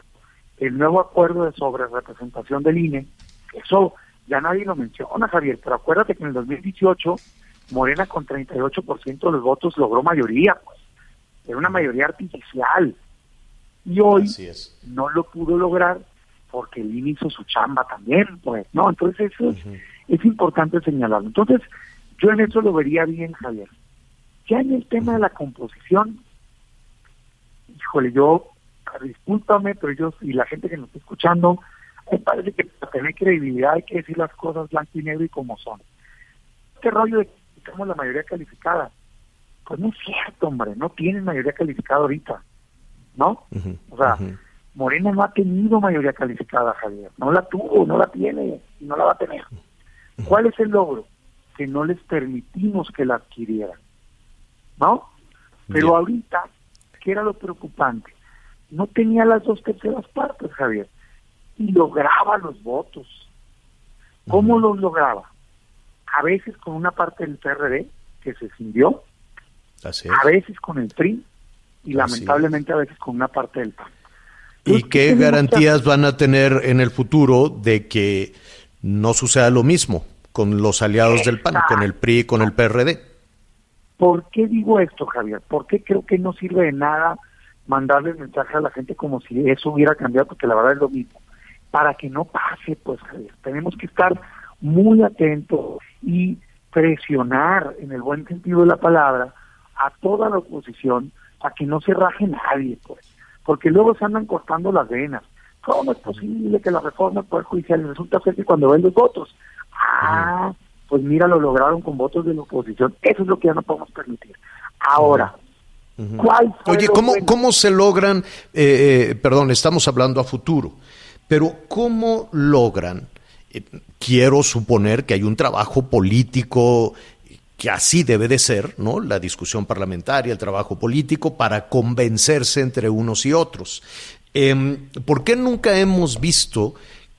el nuevo acuerdo de sobre representación del INE, eso ya nadie lo menciona, Javier, pero acuérdate que en el 2018 Morena con 38% de los votos logró mayoría, pues. Era una mayoría artificial. Y hoy no lo pudo lograr porque el INE hizo su chamba también, pues, ¿no? Entonces eso es, importante señalarlo. Entonces, yo en eso lo vería bien, Javier. Ya en el tema de la composición, híjole, yo, discúlpame, pero yo y la gente que nos está escuchando, me parece que para tener credibilidad hay que decir las cosas blanco y negro y como son. Este rollo de la mayoría calificada. Pues no es cierto, hombre, no tienen mayoría calificada ahorita, ¿no? o sea, Morena no ha tenido mayoría calificada, Javier, no la tuvo, no la tiene y no la va a tener. ¿Cuál es el logro? Que no les permitimos que la adquirieran, ¿no? Pero ahorita, ¿qué era lo preocupante? No tenía las dos terceras partes, Javier, y lograba los votos. ¿Cómo los lograba? A veces con una parte del PRD que se cindió, a veces con el PRI y lamentablemente a veces con una parte del PAN. ¿Y qué garantías van a tener en el futuro de que no suceda lo mismo con los aliados del PAN, con el PRI y con el PRD? ¿Por qué digo esto, Javier? Porque creo que no sirve de nada mandarle mensaje a la gente como si eso hubiera cambiado, porque la verdad es lo mismo. Para que no pase, pues, Javier, tenemos que estar muy atentos y presionar, en el buen sentido de la palabra, a toda la oposición a que no se raje nadie, pues, porque luego se andan cortando las venas. ¿Cómo es posible que la reforma del Poder Judicial resulta ser que cuando ven los votos? Ah, pues mira, lo lograron con votos de la oposición. Eso es lo que ya no podemos permitir. Ahora, ¿cuál Oye, ¿cómo, ¿cómo se logran, eh, eh, perdón, estamos hablando a futuro, pero cómo logran quiero suponer que hay un trabajo político que así debe de ser, ¿no? La discusión parlamentaria, el trabajo político para convencerse entre unos y otros. Em, ¿Por qué nunca hemos visto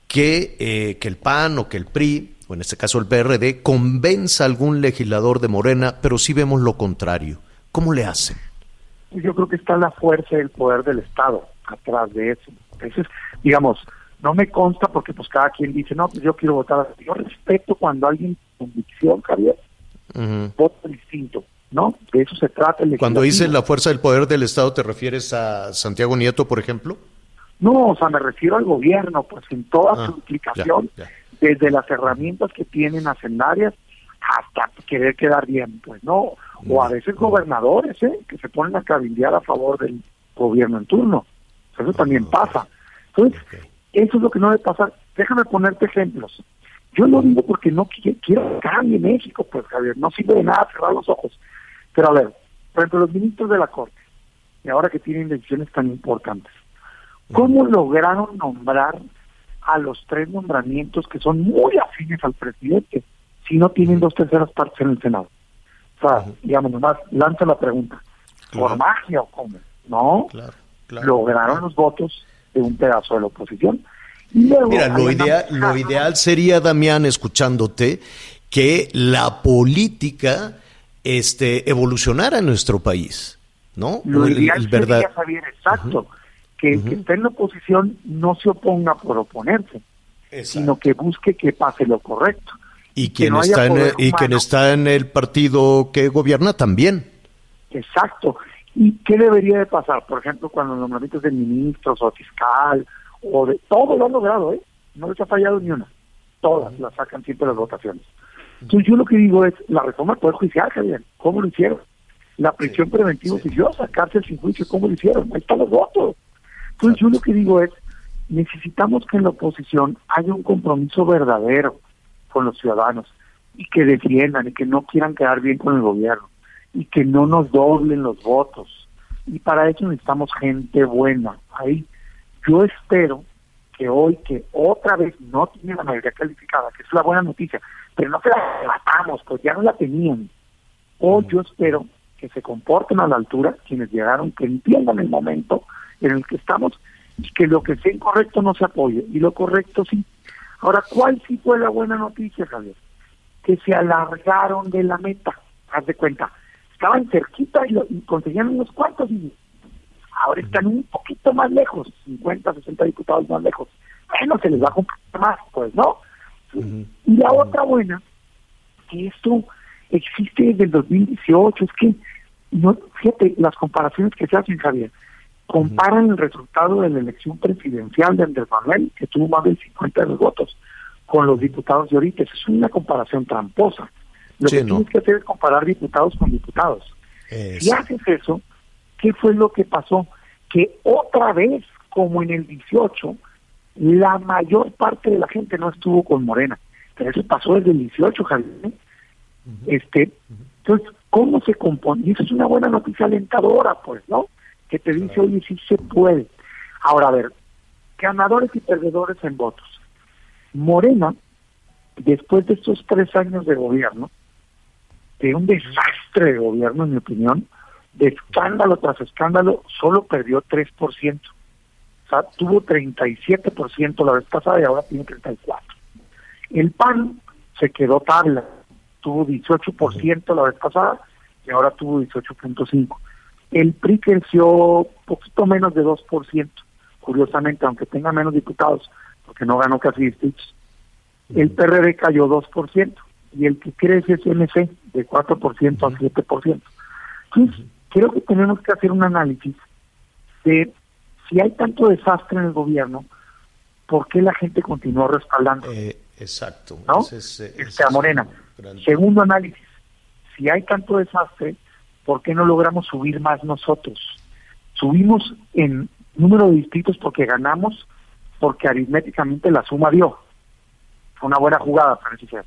que, eh, que el PAN o que el PRI, o en este caso el PRD, convenza a algún legislador de Morena, pero sí vemos lo contrario? ¿Cómo le hacen? Yo creo que está la fuerza y el poder del Estado atrás de eso. Entonces, digamos, no me consta porque pues cada quien dice, no, pues yo quiero votar. Yo respeto cuando alguien convicción, Javier, vota distinto, ¿no? De eso se trata. El cuando dices la fuerza del poder del Estado, ¿te refieres a Santiago Nieto, por ejemplo? No, o sea, me refiero al gobierno, pues en toda su ah, implicación, desde las herramientas que tienen hacendarias hasta querer quedar bien, pues, ¿no? O a veces gobernadores, ¿eh? Que se ponen a cabildear a favor del gobierno en turno. Eso también pasa. Entonces, eso es lo que no debe pasar. Déjame ponerte ejemplos. Yo lo digo porque no quiero, quiero cambie México, pues Javier, no sirve de nada cerrar los ojos. Pero a ver, por ejemplo, los ministros de la Corte, y ahora que tienen decisiones tan importantes, ¿cómo lograron nombrar a los tres nombramientos que son muy afines al presidente si no tienen dos terceras partes en el Senado? O sea, digamos, nomás lanza la pregunta, ¿por magia o cómo? No, lograron los votos de un pedazo de la oposición. Mira, lo ideal, lo ideal sería, Damián, escuchándote, que la política este, evolucionara en nuestro país, ¿no? Lo ideal sería, Javier, exacto, que el que esté en la oposición no se oponga por oponerse, sino que busque que pase lo correcto. Y, quien, está en el, y quien está en el partido que gobierna también. Exacto. ¿Y qué debería de pasar? Por ejemplo, cuando los nombramientos de ministros o fiscal o de todo lo han logrado, ¿eh? No les ha fallado ni una. Todas las sacan siempre las votaciones. Entonces yo lo que digo es, la reforma del Poder Judicial, Javier, ¿cómo lo hicieron? La prisión preventiva oficiosa, cárcel sin juicio, ¿cómo lo hicieron? Ahí están los votos. Entonces yo lo que digo es, necesitamos que en la oposición haya un compromiso verdadero con los ciudadanos y que defiendan y que no quieran quedar bien con el gobierno y que no nos doblen los votos. Y para eso necesitamos gente buena. Ahí yo espero que hoy, que otra vez no tiene la mayoría calificada, que es la buena noticia, pero no se la matamos, pues ya no la tenían. Hoy yo espero que se comporten a la altura quienes llegaron, que entiendan el momento en el que estamos y que lo que sea incorrecto no se apoye y lo correcto sí. Ahora, ¿cuál sí fue la buena noticia, Javier? Que se alargaron de la meta, haz de cuenta. Estaban cerquita y, lo, y conseguían unos cuantos y ahora están un poquito más lejos, 50, 60 diputados más lejos. Bueno, se les va a complicar más, pues, ¿no? Y la otra buena, que esto existe desde el 2018, es que, no fíjate, las comparaciones que se hacen, Javier, comparan el resultado de la elección presidencial de Andrés Manuel, que tuvo más del 50 de los votos, con los diputados de ahorita. Esa es una comparación tramposa. Lo que tienes que hacer es comparar diputados con diputados. Si haces eso, ¿qué fue lo que pasó? Que otra vez, como en el 18, la mayor parte de la gente no estuvo con Morena. Pero eso pasó desde el 18, Javier. Este, entonces, ¿cómo se compone? Y eso es una buena noticia alentadora, pues, ¿no? Que te dice, oye, sí se puede. Ahora, a ver, ganadores y perdedores en votos. Morena, después de estos tres años de gobierno, de un desastre de gobierno, en mi opinión, de escándalo tras escándalo, solo perdió 3%. O sea, tuvo 37% la vez pasada y ahora tiene 34%. El PAN se quedó tabla, tuvo 18% la vez pasada y ahora tuvo 18.5%. El PRI creció poquito menos de 2%, curiosamente, aunque tenga menos diputados, porque no ganó casi distritos. El PRD cayó 2% y el que crece es MC, de 4% a 7%. Entonces, creo que tenemos que hacer un análisis de si hay tanto desastre en el gobierno, ¿por qué la gente continuó respaldando? Eh, exacto. ¿No? Ese es, ese este, a Morena. Segundo análisis, si hay tanto desastre, ¿por qué no logramos subir más nosotros? Subimos en número de distritos porque ganamos, porque aritméticamente la suma dio. Fue una buena jugada, ser.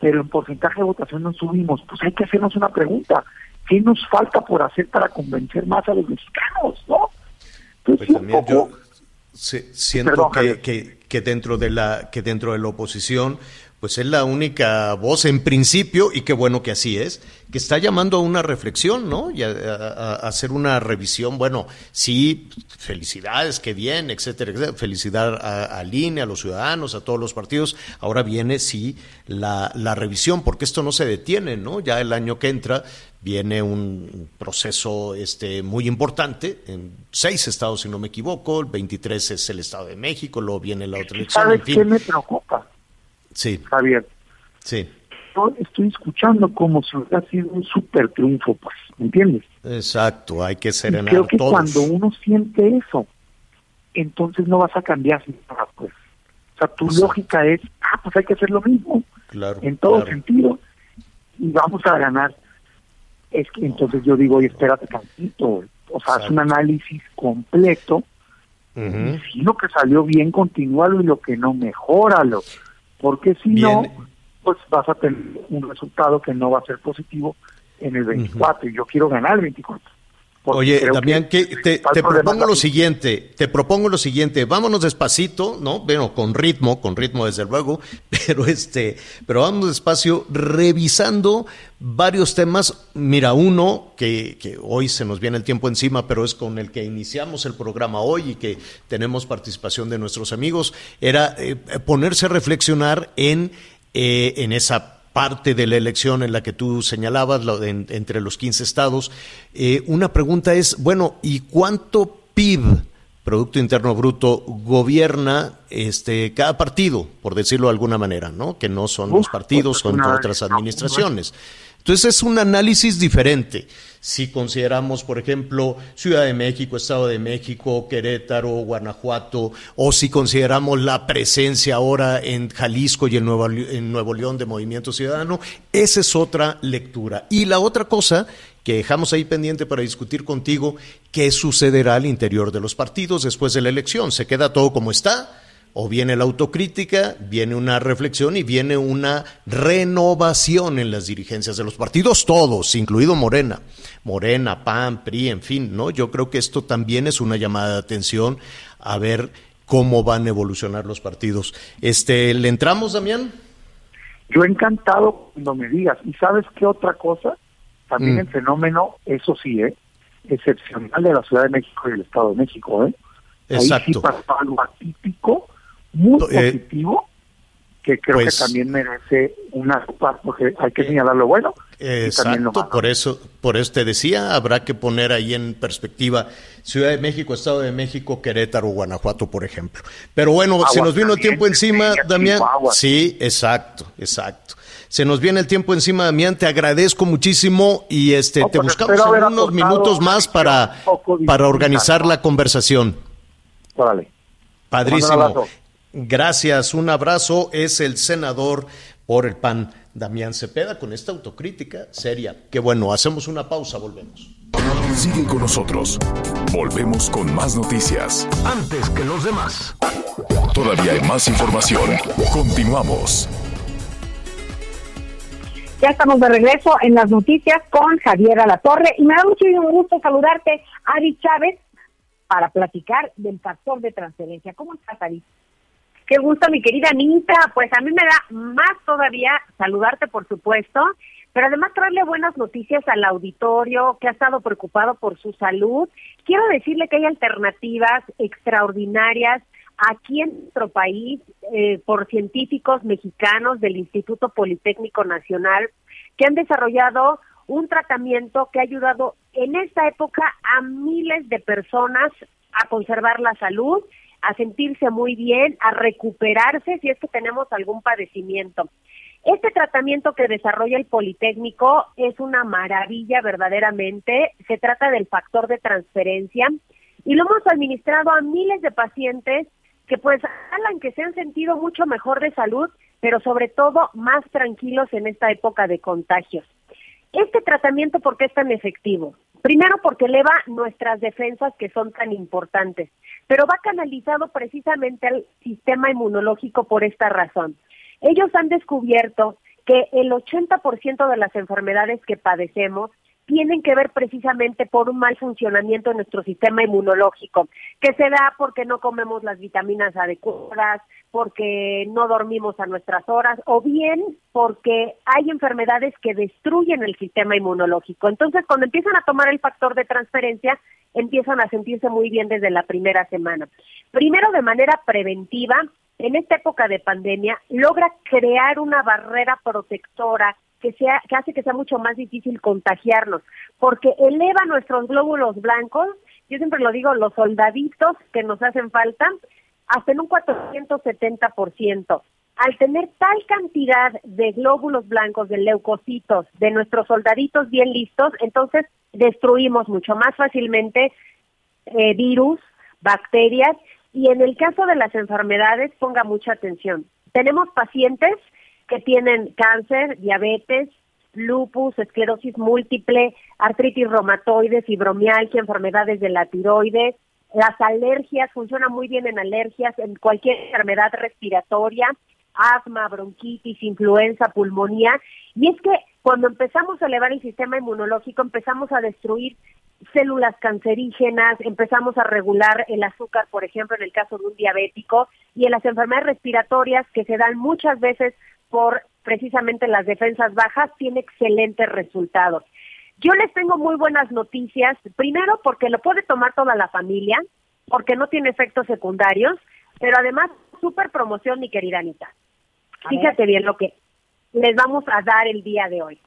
Pero en porcentaje de votación no subimos. Pues hay que hacernos una pregunta. ¿Qué nos falta por hacer para convencer más a los mexicanos? ¿no? Entonces, Pues también poco- yo siento Perdón, que, Javier. que, que dentro de la que dentro de la oposición pues es la única voz en principio y qué bueno que así es que está llamando a una reflexión no y a, a- a hacer una revisión. Bueno sí felicidades qué bien etcétera, etcétera. felicidad a, al INE a los ciudadanos a todos los partidos. Ahora viene sí la, la revisión porque esto no se detiene no ya el año que entra viene un proceso este muy importante en seis estados si no me equivoco el 23 es el estado de México luego viene la otra elección ¿Sabes en qué fin me preocupa, sí Javier? sí Yo estoy escuchando como si hubiera sido un super triunfo, pues, ¿me entiendes? exacto hay que serenar creo que todos cuando uno siente eso, entonces no vas a cambiar nada, pues. O sea, tu lógica es, ah, pues hay que hacer lo mismo, claro en todo claro. sentido, y vamos a ganar. Es que entonces yo digo, oye, espérate tantito, o sea, haz un análisis completo, y si lo que salió bien, continúalo, y lo que no, mejóralo, porque si no, pues vas a tener un resultado que no va a ser positivo en el 24, y yo quiero ganar el 24. Oye, Damián, que te, propongo lo siguiente, te propongo lo siguiente, vámonos despacito, ¿no? Bueno, con ritmo, con ritmo desde luego, [laughs] pero este, pero vamos despacio, revisando varios temas. Mira, uno que, que hoy se nos viene el tiempo encima, pero es con el que iniciamos el programa hoy y que tenemos participación de nuestros amigos, era eh, ponerse a reflexionar en, eh, en esa parte de la elección en la que tú señalabas, de en- entre los 15 estados, eh, una pregunta es, bueno, ¿y cuánto PIB, Producto Interno Bruto, gobierna este, cada partido, por decirlo de alguna manera, ¿no? Que no son los partidos, pues, son una- otras administraciones. Entonces es un análisis diferente. Si consideramos, por ejemplo, Ciudad de México, Estado de México, Querétaro, Guanajuato, o si consideramos la presencia ahora en Jalisco y en Nuevo, León de Movimiento Ciudadano, esa es otra lectura. Y la otra cosa que dejamos ahí pendiente para discutir contigo, ¿qué sucederá al interior de los partidos después de la elección? ¿Se queda todo como está? O viene la autocrítica, viene una reflexión y viene una renovación en las dirigencias de los partidos, todos, incluido Morena, Morena, PAN, PRI, en fin, ¿no? Yo creo que esto también es una llamada de atención a ver cómo van a evolucionar los partidos. Este, ¿le entramos, Damián? Yo encantado cuando me digas. ¿Y sabes qué otra cosa? También mm. el fenómeno, eso sí, ¿eh? excepcional de la Ciudad de México y el Estado de México, ¿eh? Exacto. Ahí sí pasó algo atípico muy eh, positivo que creo que pues también merece una porque hay que señalar lo bueno. Exacto, por eso, por eso te decía, habrá que poner ahí en perspectiva Ciudad de México, Estado de México, Querétaro, Guanajuato, por ejemplo. Pero bueno, se nos vino el tiempo encima, Damián. Sí, exacto, exacto. Se nos viene el tiempo encima, Damián. Te agradezco muchísimo y este te pues buscamos en unos minutos más para, para organizar la conversación. Órale. Padrísimo. Gracias, un abrazo. Es el senador por el PAN, Damián Cepeda, con esta autocrítica seria. Qué bueno, hacemos una pausa, volvemos. Sigue con nosotros. Volvemos con más noticias. Antes que los demás. Todavía hay más información. Continuamos. Ya estamos de regreso en las noticias con Javier Alatorre y me da muchísimo gusto saludarte, Ari Chávez, para platicar del factor de transferencia. ¿Cómo estás, Ari? Qué gusto, mi querida Anita. Pues a mí me da más todavía saludarte, por supuesto, pero además traerle buenas noticias al auditorio que ha estado preocupado por su salud. Quiero decirle que hay alternativas extraordinarias aquí en nuestro país eh, por científicos mexicanos del Instituto Politécnico Nacional que han desarrollado un tratamiento que ha ayudado en esta época a miles de personas a conservar la salud a sentirse muy bien, a recuperarse si es que tenemos algún padecimiento. Este tratamiento que desarrolla el Politécnico es una maravilla verdaderamente. Se trata del factor de transferencia y lo hemos administrado a miles de pacientes que pues hablan que se han sentido mucho mejor de salud, pero sobre todo más tranquilos en esta época de contagios. Este tratamiento, ¿por qué es tan efectivo? Primero porque eleva nuestras defensas que son tan importantes pero va canalizado precisamente al sistema inmunológico por esta razón. Ellos han descubierto que el 80% de las enfermedades que padecemos tienen que ver precisamente por un mal funcionamiento de nuestro sistema inmunológico, que se da porque no comemos las vitaminas adecuadas, porque no dormimos a nuestras horas o bien porque hay enfermedades que destruyen el sistema inmunológico. Entonces, cuando empiezan a tomar el factor de transferencia, empiezan a sentirse muy bien desde la primera semana. Primero, de manera preventiva, en esta época de pandemia, logra crear una barrera protectora que, sea, que hace que sea mucho más difícil contagiarnos, porque eleva nuestros glóbulos blancos, yo siempre lo digo, los soldaditos que nos hacen falta, hasta en un 470%. Al tener tal cantidad de glóbulos blancos, de leucocitos, de nuestros soldaditos bien listos, entonces destruimos mucho más fácilmente eh, virus, bacterias, y en el caso de las enfermedades, ponga mucha atención. Tenemos pacientes que tienen cáncer, diabetes, lupus, esclerosis múltiple, artritis reumatoide, fibromialgia, enfermedades de la tiroides, las alergias, funcionan muy bien en alergias, en cualquier enfermedad respiratoria, asma, bronquitis, influenza, pulmonía. Y es que cuando empezamos a elevar el sistema inmunológico, empezamos a destruir células cancerígenas, empezamos a regular el azúcar, por ejemplo, en el caso de un diabético, y en las enfermedades respiratorias que se dan muchas veces por precisamente las defensas bajas, tiene excelentes resultados. Yo les tengo muy buenas noticias, primero porque lo puede tomar toda la familia, porque no tiene efectos secundarios, pero además, súper promoción, mi querida Anita. Fíjate bien lo que les vamos a dar el día de hoy.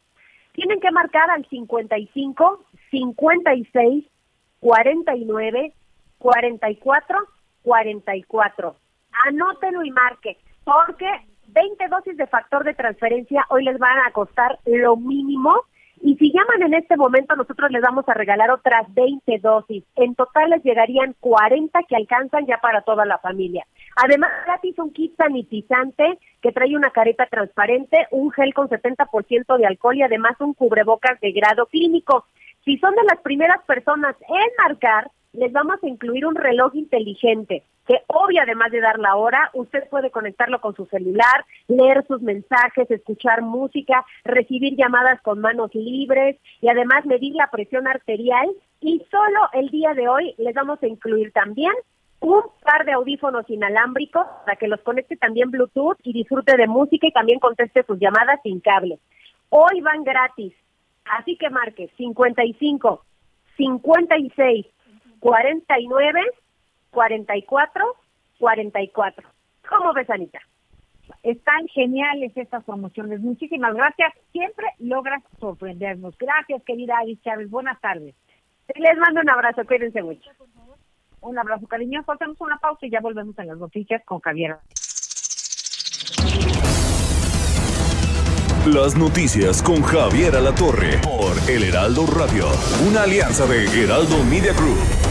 Tienen que marcar al 55 56 49 44 44. Anótelo y marque, porque 20 dosis de factor de transferencia hoy les van a costar lo mínimo y si llaman en este momento, nosotros les vamos a regalar otras 20 dosis. En total les llegarían 40 que alcanzan ya para toda la familia. Además, gratis un kit sanitizante que trae una careta transparente, un gel con 70% de alcohol y además un cubrebocas de grado clínico. Si son de las primeras personas en marcar, les vamos a incluir un reloj inteligente que obvio además de dar la hora, usted puede conectarlo con su celular, leer sus mensajes, escuchar música, recibir llamadas con manos libres y además medir la presión arterial y solo el día de hoy les vamos a incluir también un par de audífonos inalámbricos para que los conecte también Bluetooth y disfrute de música y también conteste sus llamadas sin cable. Hoy van gratis, así que marque 55 56 49 44 44. ¿Cómo ves, Anita? Están geniales estas promociones. Muchísimas gracias. Siempre logras sorprendernos. Gracias, querida Alice Chávez. Buenas tardes. Les mando un abrazo. Cuídense mucho. Un abrazo cariñoso. Hacemos una pausa y ya volvemos a las noticias con Javier. Las noticias con Javier Alatorre por El Heraldo Radio, una alianza de Heraldo Media Group,